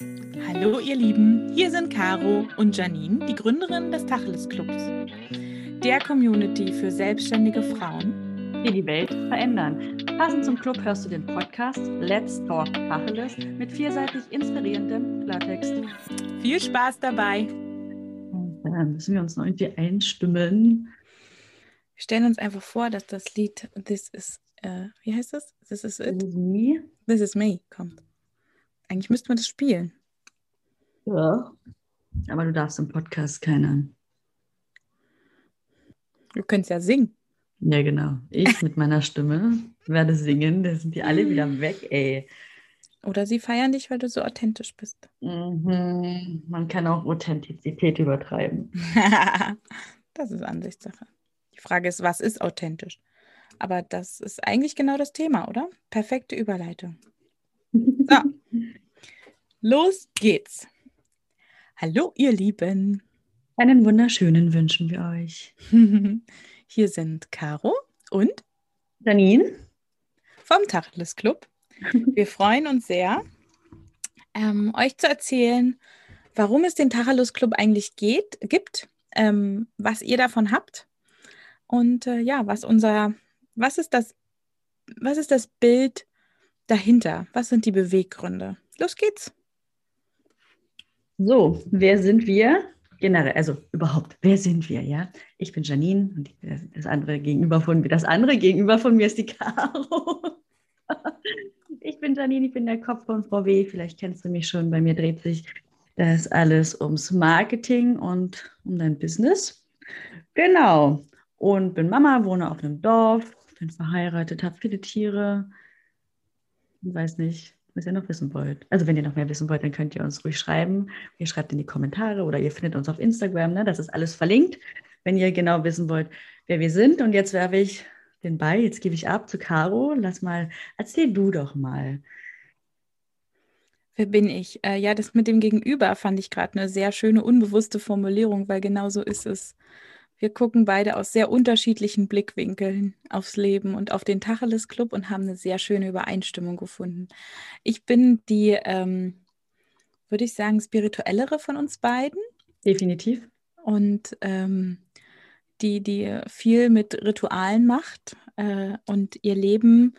Hallo ihr Lieben, hier sind Caro und Janine, die Gründerin des Tacheles Clubs, der Community für selbstständige Frauen, die die Welt verändern. Passend zum Club hörst du den Podcast Let's Talk Tacheles mit vielseitig inspirierendem Klartext. Viel Spaß dabei! Dann müssen wir uns noch irgendwie einstimmen. Wir stellen uns einfach vor, dass das Lied This is, uh, wie heißt das? This is it? This is me. This is me kommt. Eigentlich müssten wir das spielen. Ja. Aber du darfst im Podcast keine. Du könntest ja singen. Ja, genau. Ich mit meiner Stimme werde singen. Da sind die alle wieder weg, ey. Oder sie feiern dich, weil du so authentisch bist. Mhm. Man kann auch Authentizität übertreiben. das ist Ansichtssache. Die Frage ist, was ist authentisch? Aber das ist eigentlich genau das Thema, oder? Perfekte Überleitung. Los geht's. Hallo, ihr Lieben. Einen wunderschönen wünschen wir euch. Hier sind Caro und Janine vom Tacheles Club. Wir freuen uns sehr, ähm, euch zu erzählen, warum es den Tacheles Club eigentlich geht, gibt, ähm, was ihr davon habt und äh, ja, was unser, was ist das, was ist das Bild dahinter? Was sind die Beweggründe? Los geht's. So, wer sind wir? Generell, also überhaupt, wer sind wir, ja? Ich bin Janine und das andere gegenüber von mir, das andere gegenüber von mir ist die Caro. Ich bin Janine, ich bin der Kopf von Frau W. Vielleicht kennst du mich schon. Bei mir dreht sich das alles ums Marketing und um dein Business. Genau. Und bin Mama, wohne auf einem Dorf, bin verheiratet, habe viele Tiere. Ich weiß nicht, was ihr noch wissen wollt. Also wenn ihr noch mehr wissen wollt, dann könnt ihr uns ruhig schreiben. Ihr schreibt in die Kommentare oder ihr findet uns auf Instagram. Ne? Das ist alles verlinkt, wenn ihr genau wissen wollt, wer wir sind. Und jetzt werfe ich den Ball, jetzt gebe ich ab zu Caro. Lass mal, erzähl du doch mal. Wer bin ich? Äh, ja, das mit dem Gegenüber fand ich gerade eine sehr schöne, unbewusste Formulierung, weil genau so ist es. Wir gucken beide aus sehr unterschiedlichen Blickwinkeln aufs Leben und auf den Tacheles Club und haben eine sehr schöne Übereinstimmung gefunden. Ich bin die, ähm, würde ich sagen, spirituellere von uns beiden. Definitiv. Und ähm, die, die viel mit Ritualen macht äh, und ihr Leben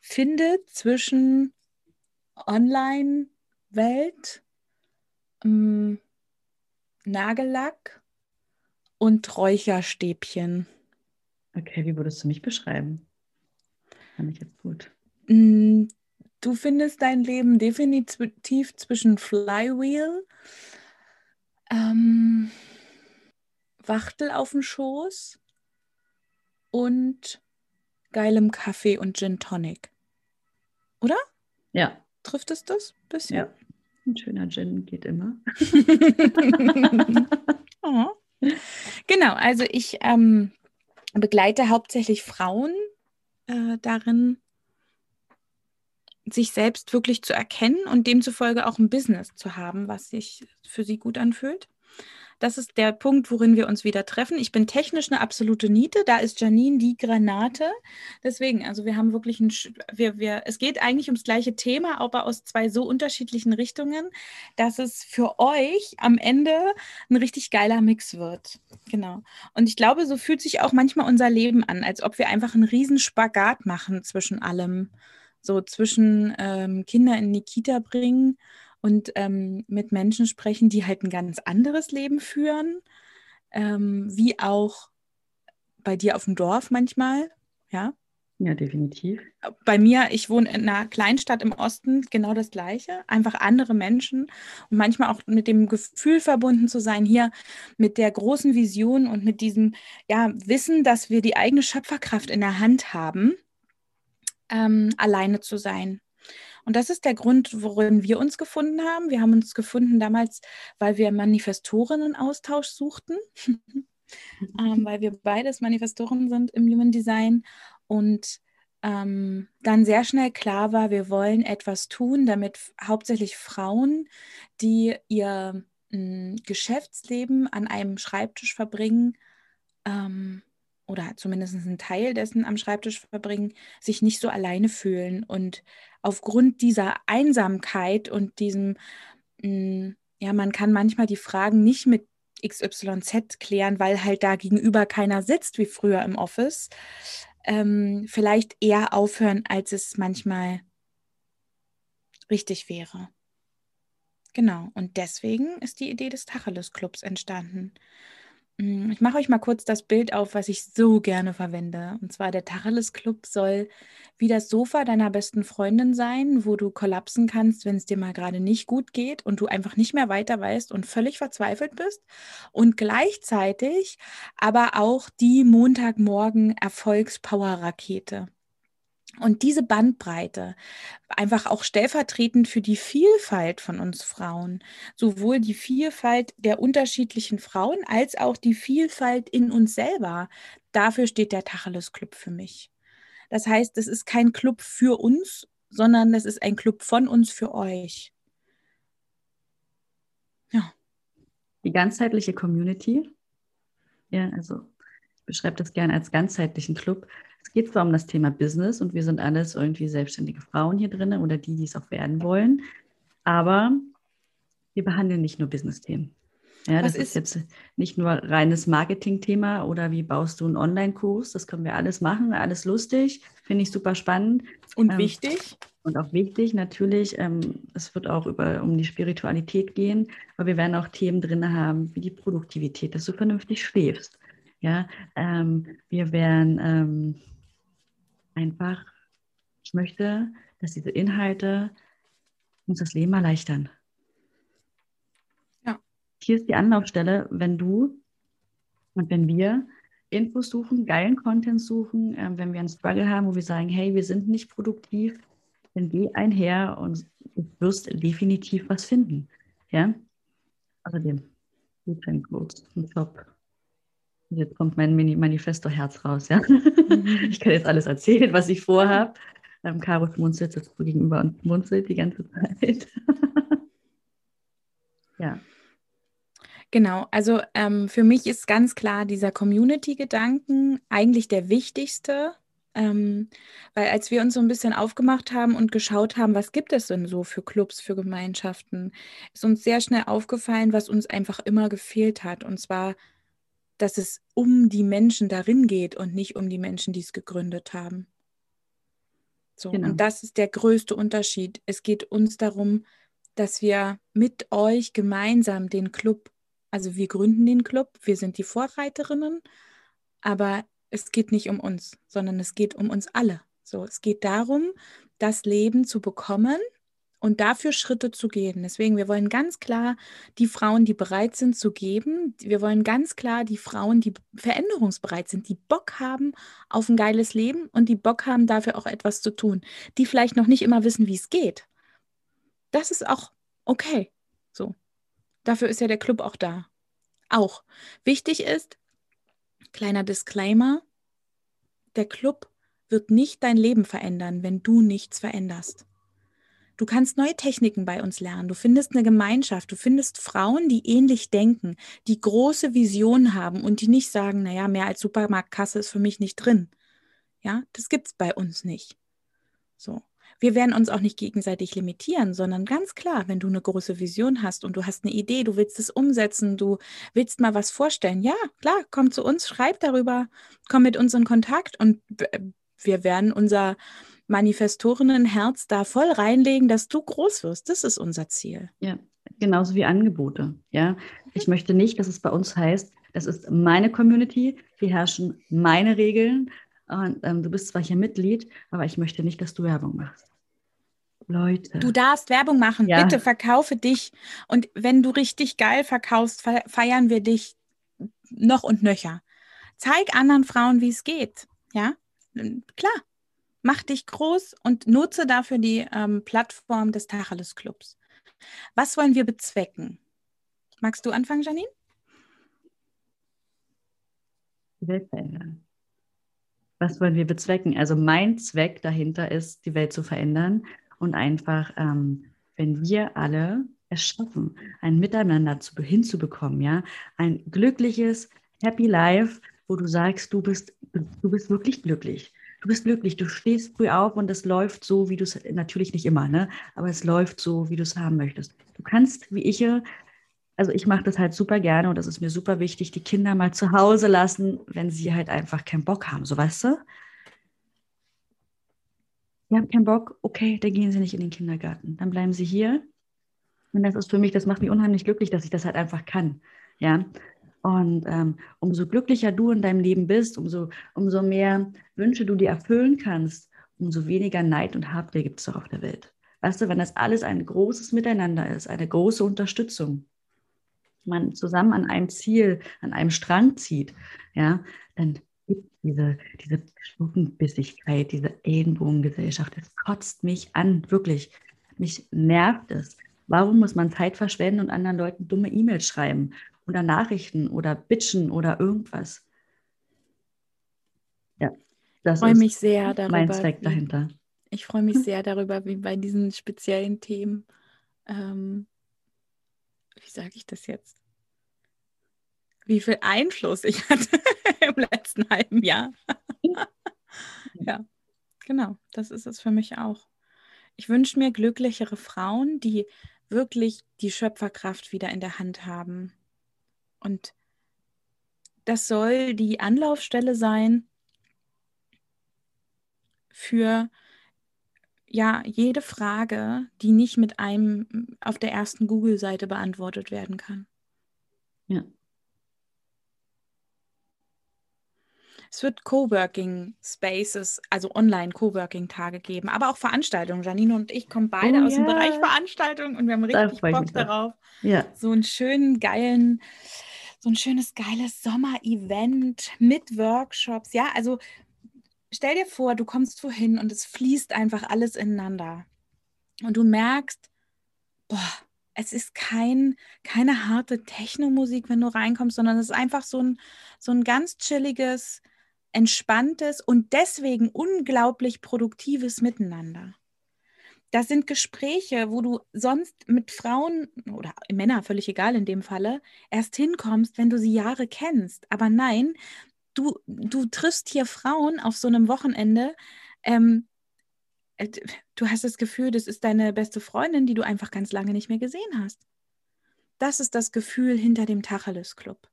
findet zwischen Online-Welt, ähm, Nagellack und Räucherstäbchen. Okay, wie würdest du mich beschreiben? Fand ich jetzt gut. Mm, du findest dein Leben definitiv zwischen Flywheel, ähm, Wachtel auf dem Schoß und geilem Kaffee und Gin Tonic. Oder? Ja. Trifft es das ein bisschen? Ja. Ein schöner Gin geht immer. oh. Genau, also ich ähm, begleite hauptsächlich Frauen äh, darin, sich selbst wirklich zu erkennen und demzufolge auch ein Business zu haben, was sich für sie gut anfühlt. Das ist der Punkt, worin wir uns wieder treffen. Ich bin technisch eine absolute Niete. Da ist Janine die Granate. Deswegen, also wir haben wirklich ein, wir, wir, es geht eigentlich ums gleiche Thema, aber aus zwei so unterschiedlichen Richtungen, dass es für euch am Ende ein richtig geiler Mix wird. Genau. Und ich glaube, so fühlt sich auch manchmal unser Leben an, als ob wir einfach einen riesen Spagat machen zwischen allem. So zwischen ähm, Kinder in die Kita bringen und ähm, mit Menschen sprechen, die halt ein ganz anderes Leben führen, ähm, wie auch bei dir auf dem Dorf manchmal, ja. Ja, definitiv. Bei mir, ich wohne in einer Kleinstadt im Osten, genau das Gleiche. Einfach andere Menschen und manchmal auch mit dem Gefühl verbunden zu sein, hier mit der großen Vision und mit diesem ja, Wissen, dass wir die eigene Schöpferkraft in der Hand haben, ähm, alleine zu sein. Und das ist der Grund, worin wir uns gefunden haben. Wir haben uns gefunden damals, weil wir Manifestorinnen-Austausch suchten, ähm, weil wir beides Manifestoren sind im Human Design und ähm, dann sehr schnell klar war, wir wollen etwas tun, damit hauptsächlich Frauen, die ihr hm, Geschäftsleben an einem Schreibtisch verbringen, ähm, oder zumindest einen Teil dessen am Schreibtisch verbringen, sich nicht so alleine fühlen. Und aufgrund dieser Einsamkeit und diesem mh, ja, man kann manchmal die Fragen nicht mit XYZ klären, weil halt da gegenüber keiner sitzt wie früher im Office. Ähm, vielleicht eher aufhören, als es manchmal richtig wäre. Genau, und deswegen ist die Idee des Tacheles Clubs entstanden. Mm, ich mache euch mal kurz das Bild auf, was ich so gerne verwende. Und zwar der Tacheles Club soll wie das Sofa deiner besten Freundin sein, wo du kollapsen kannst, wenn es dir mal gerade nicht gut geht und du einfach nicht mehr weiter weißt und völlig verzweifelt bist. Und gleichzeitig aber auch die Montagmorgen Erfolgspower-Rakete. Und diese Bandbreite, einfach auch stellvertretend für die Vielfalt von uns Frauen, sowohl die Vielfalt der unterschiedlichen Frauen als auch die Vielfalt in uns selber, dafür steht der Tacheles Club für mich. Das heißt, es ist kein Club für uns, sondern es ist ein Club von uns für euch. Ja. Die ganzheitliche Community. Ja, also ich beschreibe das gerne als ganzheitlichen Club es geht zwar um das Thema Business und wir sind alles irgendwie selbstständige Frauen hier drin oder die, die es auch werden wollen, aber wir behandeln nicht nur Business-Themen. Ja, das ist, ist jetzt nicht nur reines Marketing-Thema oder wie baust du einen Online-Kurs. Das können wir alles machen, alles lustig, finde ich super spannend. Und ähm, wichtig. Und auch wichtig natürlich. Ähm, es wird auch über, um die Spiritualität gehen, aber wir werden auch Themen drin haben, wie die Produktivität, dass du vernünftig schläfst. Ja, ähm, wir werden ähm, einfach, ich möchte, dass diese Inhalte uns das Leben erleichtern. Ja. Hier ist die Anlaufstelle, wenn du und wenn wir Infos suchen, geilen Content suchen, äh, wenn wir einen Struggle haben, wo wir sagen, hey, wir sind nicht produktiv, dann geh einher und du wirst definitiv was finden. Ja? Außerdem, Gutscheincodes, ein Job. Jetzt kommt mein Manifesto-Herz raus, ja. Mhm. Ich kann jetzt alles erzählen, was ich vorhabe. Ähm, Caro schmunzelt jetzt gegenüber und schmunzelt die ganze Zeit. ja. Genau, also ähm, für mich ist ganz klar dieser Community-Gedanken eigentlich der wichtigste, ähm, weil als wir uns so ein bisschen aufgemacht haben und geschaut haben, was gibt es denn so für Clubs, für Gemeinschaften, ist uns sehr schnell aufgefallen, was uns einfach immer gefehlt hat. Und zwar dass es um die Menschen darin geht und nicht um die Menschen, die es gegründet haben. So, genau. und das ist der größte Unterschied. Es geht uns darum, dass wir mit euch gemeinsam den Club, also wir gründen den Club, wir sind die Vorreiterinnen, aber es geht nicht um uns, sondern es geht um uns alle. So, es geht darum, das Leben zu bekommen, und dafür Schritte zu gehen. Deswegen, wir wollen ganz klar die Frauen, die bereit sind zu geben. Wir wollen ganz klar die Frauen, die veränderungsbereit sind, die Bock haben auf ein geiles Leben und die Bock haben, dafür auch etwas zu tun, die vielleicht noch nicht immer wissen, wie es geht. Das ist auch okay. So. Dafür ist ja der Club auch da. Auch. Wichtig ist, kleiner Disclaimer, der Club wird nicht dein Leben verändern, wenn du nichts veränderst. Du kannst neue Techniken bei uns lernen. Du findest eine Gemeinschaft. Du findest Frauen, die ähnlich denken, die große Visionen haben und die nicht sagen, naja, mehr als Supermarktkasse ist für mich nicht drin. Ja, das gibt es bei uns nicht. So. Wir werden uns auch nicht gegenseitig limitieren, sondern ganz klar, wenn du eine große Vision hast und du hast eine Idee, du willst es umsetzen, du willst mal was vorstellen, ja, klar, komm zu uns, schreib darüber, komm mit uns in Kontakt und wir werden unser Manifestorinnenherz da voll reinlegen, dass du groß wirst. Das ist unser Ziel. Ja, genauso wie Angebote. Ja, ich möchte nicht, dass es bei uns heißt, das ist meine Community, hier herrschen meine Regeln und ähm, du bist zwar hier Mitglied, aber ich möchte nicht, dass du Werbung machst. Leute. Du darfst Werbung machen. Ja. Bitte verkaufe dich. Und wenn du richtig geil verkaufst, feiern wir dich noch und nöcher. Zeig anderen Frauen, wie es geht. Ja, klar mach dich groß und nutze dafür die ähm, Plattform des Tacheles Clubs. Was wollen wir bezwecken? Magst du anfangen, Janine? Die Welt verändern. Was wollen wir bezwecken? Also mein Zweck dahinter ist, die Welt zu verändern und einfach, ähm, wenn wir alle es schaffen, ein Miteinander zu, hinzubekommen, ja, ein glückliches, happy Life, wo du sagst, du bist, du bist wirklich glücklich du bist glücklich, du stehst früh auf und es läuft so, wie du es, natürlich nicht immer, ne? aber es läuft so, wie du es haben möchtest. du kannst, wie ich, also ich mache das halt super gerne und das ist mir super wichtig, die Kinder mal zu Hause lassen, wenn sie halt einfach keinen Bock haben, so weißt du? Sie haben keinen Bock, okay, dann gehen sie nicht in den Kindergarten, dann bleiben sie hier. Und das ist für mich, das macht mich unheimlich glücklich, dass ich das halt einfach kann. Ja, und ähm, umso glücklicher du in deinem Leben bist, umso, umso mehr Wünsche du dir erfüllen kannst, umso weniger Neid und Habgier gibt es doch auf der Welt. Weißt du, wenn das alles ein großes Miteinander ist, eine große Unterstützung, man zusammen an einem Ziel, an einem Strang zieht, ja, dann gibt diese, diese Stufenbissigkeit, diese Ellenbogengesellschaft, das kotzt mich an, wirklich. Mich nervt es. Warum muss man Zeit verschwenden und anderen Leuten dumme E-Mails schreiben oder Nachrichten oder bitchen oder irgendwas. Ja, das ich ist mich sehr darüber, mein Zweck dahinter. Ich freue mich sehr darüber, wie bei diesen speziellen Themen, ähm, wie sage ich das jetzt? Wie viel Einfluss ich hatte im letzten halben Jahr. ja, genau, das ist es für mich auch. Ich wünsche mir glücklichere Frauen, die wirklich die Schöpferkraft wieder in der Hand haben und das soll die Anlaufstelle sein für ja, jede Frage, die nicht mit einem auf der ersten Google-Seite beantwortet werden kann. Ja. Es wird Coworking Spaces, also online Coworking Tage geben, aber auch Veranstaltungen. Janine und ich kommen beide oh, aus yeah. dem Bereich Veranstaltungen und wir haben richtig Bock darauf. Ja. So einen schönen, geilen so ein schönes, geiles Sommer-Event mit Workshops. Ja, also stell dir vor, du kommst wohin und es fließt einfach alles ineinander. Und du merkst, boah, es ist kein, keine harte Techno-Musik, wenn du reinkommst, sondern es ist einfach so ein, so ein ganz chilliges, entspanntes und deswegen unglaublich produktives Miteinander das sind Gespräche, wo du sonst mit Frauen oder Männer, völlig egal in dem Falle, erst hinkommst, wenn du sie Jahre kennst. Aber nein, du, du triffst hier Frauen auf so einem Wochenende. Ähm, äh, du hast das Gefühl, das ist deine beste Freundin, die du einfach ganz lange nicht mehr gesehen hast. Das ist das Gefühl hinter dem Tacheles Club.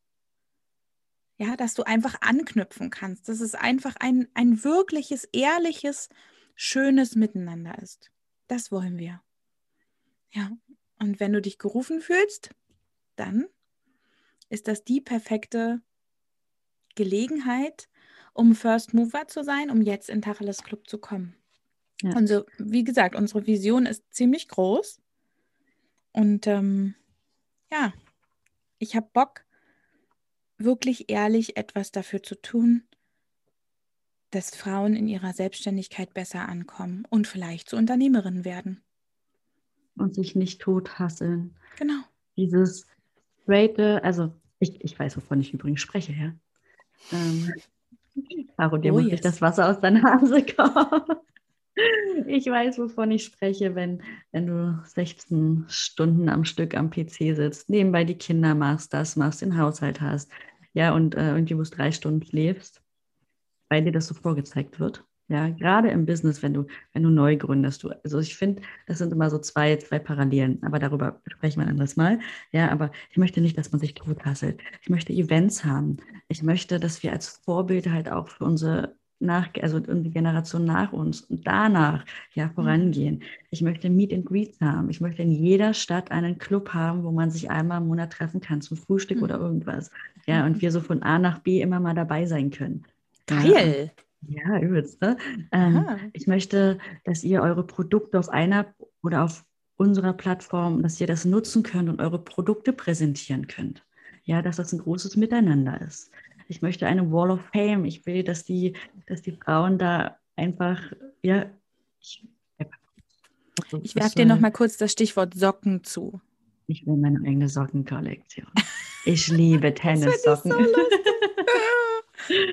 Ja, dass du einfach anknüpfen kannst, dass es einfach ein, ein wirkliches, ehrliches, schönes Miteinander ist. Das wollen wir. Ja, und wenn du dich gerufen fühlst, dann ist das die perfekte Gelegenheit, um First Mover zu sein, um jetzt in Tacheles Club zu kommen. Ja. Also, wie gesagt, unsere Vision ist ziemlich groß. Und ähm, ja, ich habe Bock, wirklich ehrlich etwas dafür zu tun, dass Frauen in ihrer Selbstständigkeit besser ankommen und vielleicht zu Unternehmerinnen werden. Und sich nicht tothasseln. Genau. Dieses straighte, also ich, ich weiß, wovon ich übrigens spreche, ja. Ähm, Caro, dir oh, muss yes. das Wasser aus der Nase kommen. Ich weiß, wovon ich spreche, wenn, wenn du 16 Stunden am Stück am PC sitzt, nebenbei die Kinder machst, das machst, den Haushalt hast, ja, und äh, irgendwie bloß drei Stunden schläfst weil dir das so vorgezeigt wird. Ja, gerade im Business, wenn du, wenn du neu gründest, du, also ich finde, das sind immer so zwei, zwei Parallelen, aber darüber sprechen wir ein anderes Mal. Ja, aber ich möchte nicht, dass man sich tothasselt. Ich möchte Events haben. Ich möchte, dass wir als Vorbild halt auch für unsere nach, also die Generation nach uns und danach ja mhm. vorangehen. Ich möchte Meet and Greets haben. Ich möchte in jeder Stadt einen Club haben, wo man sich einmal im Monat treffen kann zum Frühstück mhm. oder irgendwas. Ja, und mhm. wir so von A nach B immer mal dabei sein können. Geil. Ja, übelst. Ne? Ähm, ich möchte, dass ihr eure Produkte auf einer oder auf unserer Plattform, dass ihr das nutzen könnt und eure Produkte präsentieren könnt. Ja, dass das ein großes Miteinander ist. Ich möchte eine Wall of Fame. Ich will, dass die, dass die Frauen da einfach, ja, ich, also, ich werfe dir noch mal kurz das Stichwort Socken zu. Ich will meine eigene Sockenkollektion. Ich liebe Tennissocken. so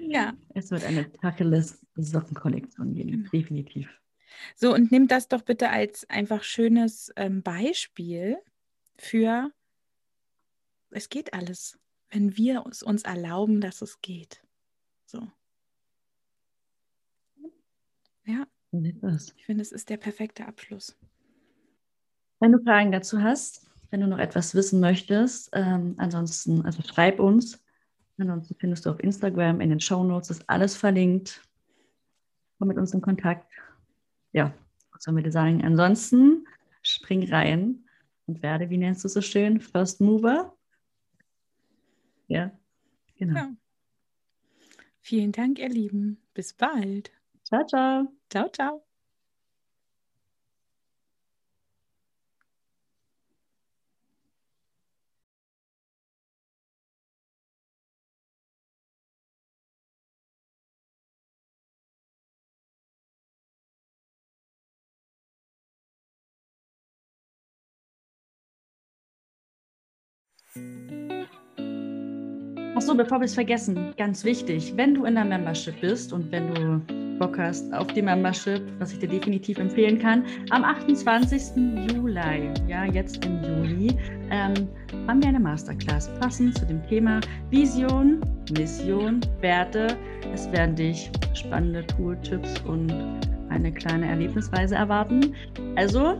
ja. Es wird eine Tacheles Sockenkollektion geben, genau. definitiv. So, und nimm das doch bitte als einfach schönes ähm, Beispiel für, es geht alles, wenn wir es uns erlauben, dass es geht. So. Ja. Ich finde, es ist der perfekte Abschluss. Wenn du Fragen dazu hast, wenn du noch etwas wissen möchtest. Ähm, ansonsten, also schreib uns. Ansonsten findest du auf Instagram in den Show Notes ist alles verlinkt. Komm mit uns in Kontakt. Ja, was sollen wir dir sagen? Ansonsten spring rein und werde, wie nennst du es so schön, First Mover. Ja, genau. Ja. Vielen Dank, ihr Lieben. Bis bald. Ciao, ciao. Ciao, ciao. Achso, bevor wir es vergessen, ganz wichtig, wenn du in der Membership bist und wenn du Bock hast auf die Membership, was ich dir definitiv empfehlen kann, am 28. Juli, ja, jetzt im Juli, ähm, haben wir eine Masterclass passend zu dem Thema Vision, Mission, Werte. Es werden dich spannende Tooltips und eine kleine Erlebnisreise erwarten. Also,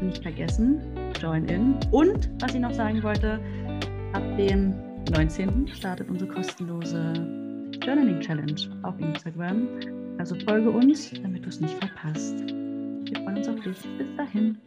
nicht vergessen, join in. Und was ich noch sagen wollte, ab dem 19. startet unsere kostenlose Journaling Challenge auf Instagram. Also folge uns, damit du es nicht verpasst. Wir freuen uns auf dich. Bis dahin.